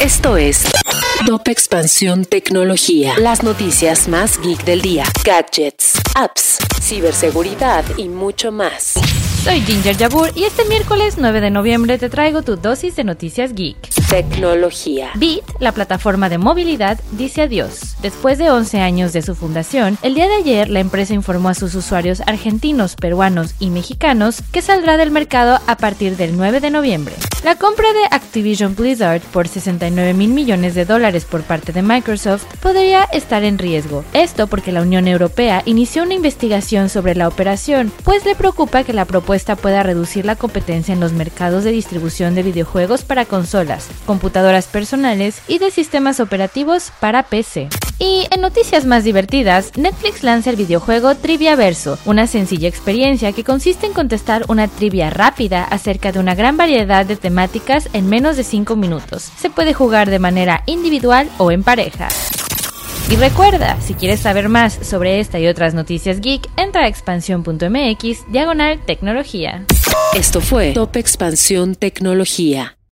Esto es Top Expansión Tecnología. Las noticias más geek del día. Gadgets, apps, ciberseguridad y mucho más. Soy Ginger Jabur y este miércoles 9 de noviembre te traigo tu dosis de noticias geek. Tecnología. Bit, la plataforma de movilidad, dice adiós. Después de 11 años de su fundación, el día de ayer la empresa informó a sus usuarios argentinos, peruanos y mexicanos que saldrá del mercado a partir del 9 de noviembre. La compra de Activision Blizzard por 69 mil millones de dólares por parte de Microsoft podría estar en riesgo. Esto porque la Unión Europea inició una investigación sobre la operación, pues le preocupa que la propuesta pueda reducir la competencia en los mercados de distribución de videojuegos para consolas, computadoras personales y de sistemas operativos para PC. Y en noticias más divertidas, Netflix lanza el videojuego Trivia Verso, una sencilla experiencia que consiste en contestar una trivia rápida acerca de una gran variedad de temáticas en menos de 5 minutos. Se puede jugar de manera individual o en pareja. Y recuerda, si quieres saber más sobre esta y otras noticias geek, entra a expansión.mx diagonal tecnología. Esto fue Top Expansión Tecnología.